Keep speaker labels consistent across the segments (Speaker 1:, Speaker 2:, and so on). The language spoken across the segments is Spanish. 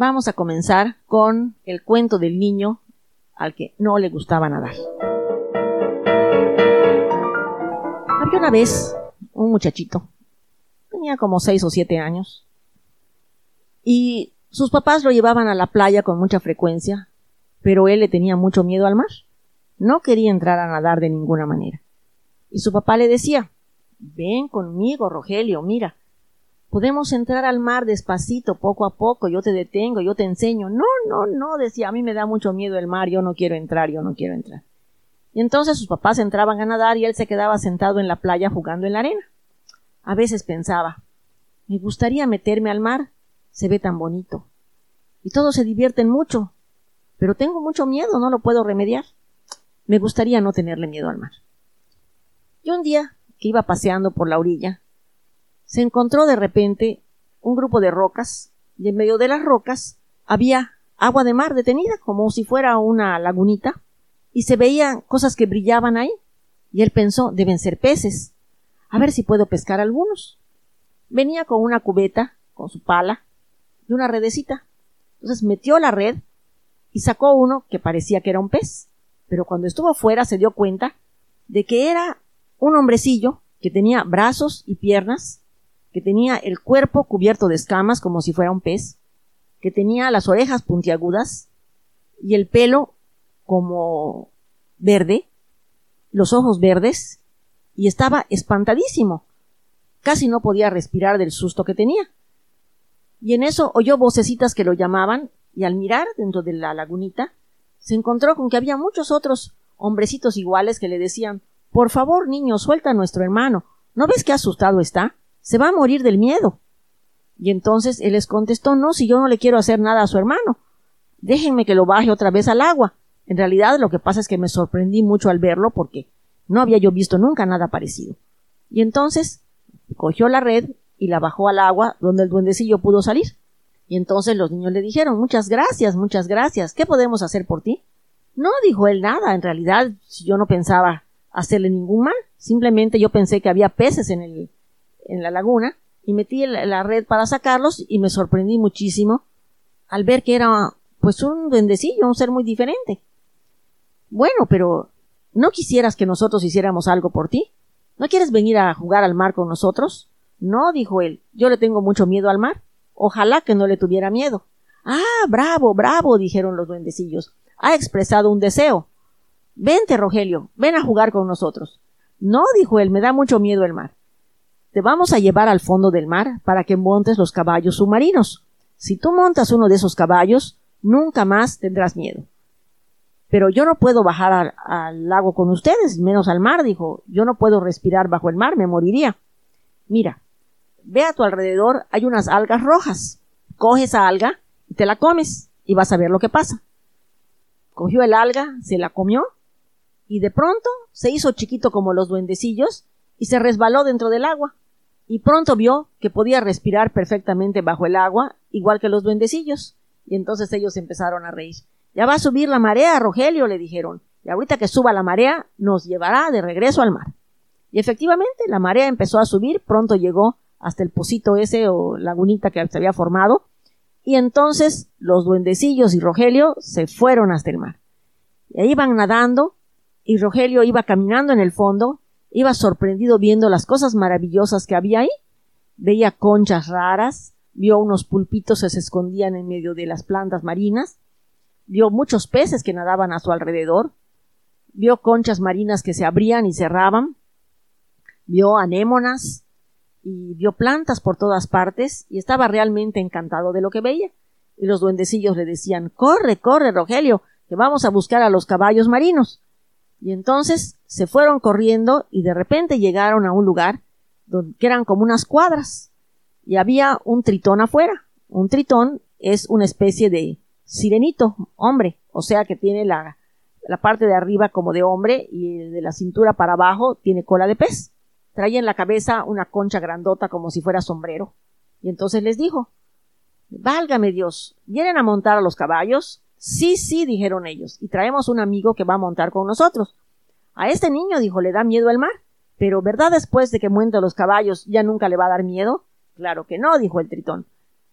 Speaker 1: Vamos a comenzar con el cuento del niño al que no le gustaba nadar. Había una vez un muchachito, tenía como seis o siete años, y sus papás lo llevaban a la playa con mucha frecuencia, pero él le tenía mucho miedo al mar. No quería entrar a nadar de ninguna manera. Y su papá le decía, ven conmigo, Rogelio, mira, Podemos entrar al mar despacito, poco a poco, yo te detengo, yo te enseño. No, no, no, decía, a mí me da mucho miedo el mar, yo no quiero entrar, yo no quiero entrar. Y entonces sus papás entraban a nadar y él se quedaba sentado en la playa jugando en la arena. A veces pensaba, me gustaría meterme al mar, se ve tan bonito. Y todos se divierten mucho, pero tengo mucho miedo, no lo puedo remediar. Me gustaría no tenerle miedo al mar. Y un día que iba paseando por la orilla, se encontró de repente un grupo de rocas y en medio de las rocas había agua de mar detenida como si fuera una lagunita y se veían cosas que brillaban ahí. Y él pensó deben ser peces. A ver si puedo pescar algunos. Venía con una cubeta con su pala y una redecita. Entonces metió la red y sacó uno que parecía que era un pez. Pero cuando estuvo fuera se dio cuenta de que era un hombrecillo que tenía brazos y piernas que tenía el cuerpo cubierto de escamas como si fuera un pez, que tenía las orejas puntiagudas y el pelo como verde, los ojos verdes, y estaba espantadísimo. Casi no podía respirar del susto que tenía. Y en eso oyó vocecitas que lo llamaban, y al mirar dentro de la lagunita, se encontró con que había muchos otros hombrecitos iguales que le decían Por favor, niño, suelta a nuestro hermano. ¿No ves qué asustado está? Se va a morir del miedo. Y entonces él les contestó, no, si yo no le quiero hacer nada a su hermano, déjenme que lo baje otra vez al agua. En realidad lo que pasa es que me sorprendí mucho al verlo porque no había yo visto nunca nada parecido. Y entonces cogió la red y la bajó al agua donde el duendecillo pudo salir. Y entonces los niños le dijeron, muchas gracias, muchas gracias, ¿qué podemos hacer por ti? No, dijo él nada, en realidad yo no pensaba hacerle ningún mal, simplemente yo pensé que había peces en el, en la laguna y metí la red para sacarlos y me sorprendí muchísimo al ver que era pues un duendecillo, un ser muy diferente. Bueno, pero ¿no quisieras que nosotros hiciéramos algo por ti? ¿No quieres venir a jugar al mar con nosotros? No, dijo él, yo le tengo mucho miedo al mar. Ojalá que no le tuviera miedo. Ah, bravo, bravo, dijeron los duendecillos. Ha expresado un deseo. Vente, Rogelio, ven a jugar con nosotros. No, dijo él, me da mucho miedo el mar. Te vamos a llevar al fondo del mar para que montes los caballos submarinos. Si tú montas uno de esos caballos, nunca más tendrás miedo. Pero yo no puedo bajar al, lago con ustedes, menos al mar, dijo. Yo no puedo respirar bajo el mar, me moriría. Mira, ve a tu alrededor, hay unas algas rojas. Coge esa alga y te la comes y vas a ver lo que pasa. Cogió el alga, se la comió y de pronto se hizo chiquito como los duendecillos y se resbaló dentro del agua, y pronto vio que podía respirar perfectamente bajo el agua, igual que los duendecillos, y entonces ellos empezaron a reír. Ya va a subir la marea, Rogelio, le dijeron, y ahorita que suba la marea nos llevará de regreso al mar. Y efectivamente, la marea empezó a subir, pronto llegó hasta el pocito ese o lagunita que se había formado, y entonces los duendecillos y Rogelio se fueron hasta el mar. Y ahí iban nadando, y Rogelio iba caminando en el fondo, Iba sorprendido viendo las cosas maravillosas que había ahí. Veía conchas raras, vio unos pulpitos que se escondían en medio de las plantas marinas, vio muchos peces que nadaban a su alrededor, vio conchas marinas que se abrían y cerraban, vio anémonas y vio plantas por todas partes y estaba realmente encantado de lo que veía. Y los duendecillos le decían Corre, corre, Rogelio, que vamos a buscar a los caballos marinos. Y entonces se fueron corriendo y de repente llegaron a un lugar donde, que eran como unas cuadras y había un tritón afuera. Un tritón es una especie de sirenito, hombre, o sea que tiene la, la parte de arriba como de hombre y de la cintura para abajo tiene cola de pez. Traía en la cabeza una concha grandota como si fuera sombrero. Y entonces les dijo, Válgame Dios, ¿vienen a montar a los caballos? Sí, sí, dijeron ellos, y traemos un amigo que va a montar con nosotros. A este niño, dijo, le da miedo el mar. Pero, ¿verdad después de que muente los caballos ya nunca le va a dar miedo? Claro que no, dijo el tritón.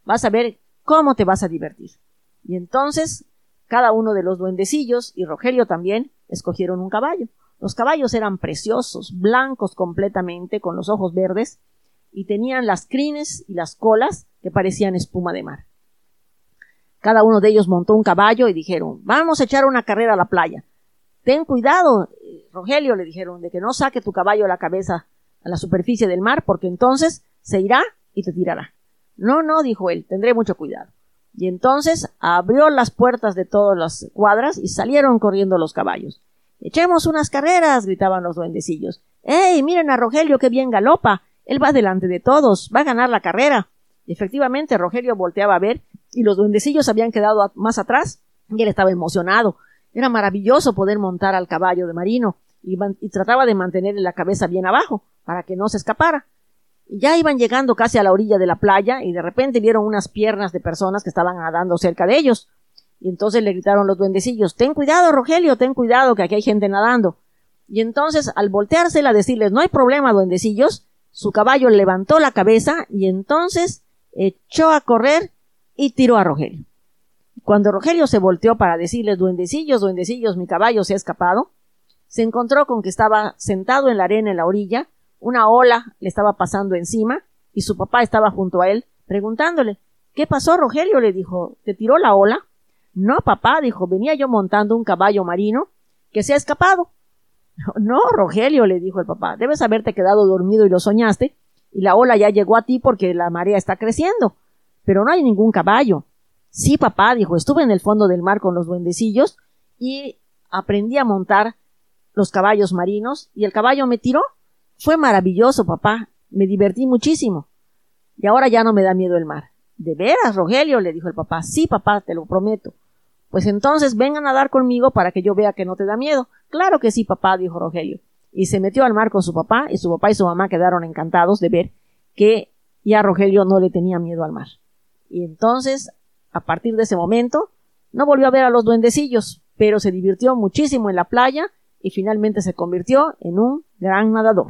Speaker 1: Vas a ver ¿cómo te vas a divertir? Y entonces, cada uno de los duendecillos y Rogelio también escogieron un caballo. Los caballos eran preciosos, blancos completamente, con los ojos verdes, y tenían las crines y las colas que parecían espuma de mar. Cada uno de ellos montó un caballo y dijeron, vamos a echar una carrera a la playa. Ten cuidado, Rogelio, le dijeron, de que no saque tu caballo la cabeza a la superficie del mar, porque entonces se irá y te tirará. No, no, dijo él, tendré mucho cuidado. Y entonces abrió las puertas de todas las cuadras y salieron corriendo los caballos. Echemos unas carreras, gritaban los duendecillos. ¡Ey, miren a Rogelio, qué bien galopa! Él va delante de todos, va a ganar la carrera. Efectivamente, Rogelio volteaba a ver y los duendecillos habían quedado más atrás y él estaba emocionado. Era maravilloso poder montar al caballo de marino y, trataba de mantenerle la cabeza bien abajo para que no se escapara. Ya iban llegando casi a la orilla de la playa y de repente vieron unas piernas de personas que estaban nadando cerca de ellos. Y entonces le gritaron los duendecillos, ten cuidado, Rogelio, ten cuidado, que aquí hay gente nadando. Y entonces, al volteársela a decirles, no hay problema, duendecillos, su caballo levantó la cabeza y entonces echó a correr y tiró a Rogelio. Cuando Rogelio se volteó para decirles, duendecillos, duendecillos, mi caballo se ha escapado, se encontró con que estaba sentado en la arena en la orilla, una ola le estaba pasando encima y su papá estaba junto a él, preguntándole ¿Qué pasó, Rogelio? le dijo ¿Te tiró la ola? No, papá, dijo, venía yo montando un caballo marino que se ha escapado. No, Rogelio, le dijo el papá, debes haberte quedado dormido y lo soñaste, y la ola ya llegó a ti porque la marea está creciendo. Pero no hay ningún caballo. Sí, papá, dijo, estuve en el fondo del mar con los duendecillos y aprendí a montar los caballos marinos y el caballo me tiró. Fue maravilloso, papá. Me divertí muchísimo. Y ahora ya no me da miedo el mar. ¿De veras, Rogelio? le dijo el papá. Sí, papá, te lo prometo. Pues entonces vengan a nadar conmigo para que yo vea que no te da miedo. Claro que sí, papá, dijo Rogelio. Y se metió al mar con su papá, y su papá y su mamá quedaron encantados de ver que ya Rogelio no le tenía miedo al mar. Y entonces, a partir de ese momento, no volvió a ver a los duendecillos, pero se divirtió muchísimo en la playa y finalmente se convirtió en un gran nadador.